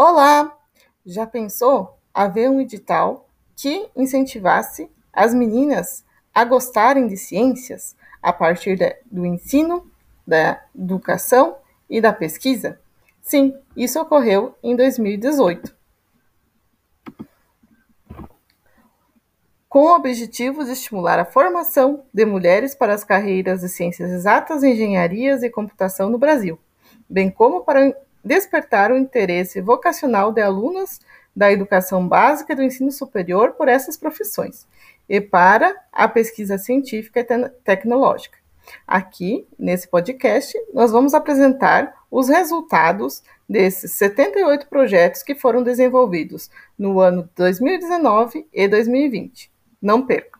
Olá! Já pensou haver um edital que incentivasse as meninas a gostarem de ciências a partir de, do ensino, da educação e da pesquisa? Sim, isso ocorreu em 2018. Com o objetivo de estimular a formação de mulheres para as carreiras de ciências exatas, engenharias e computação no Brasil, bem como para despertar o interesse vocacional de alunas da educação básica e do ensino superior por essas profissões e para a pesquisa científica e te tecnológica. Aqui, nesse podcast, nós vamos apresentar os resultados desses 78 projetos que foram desenvolvidos no ano 2019 e 2020. Não perca!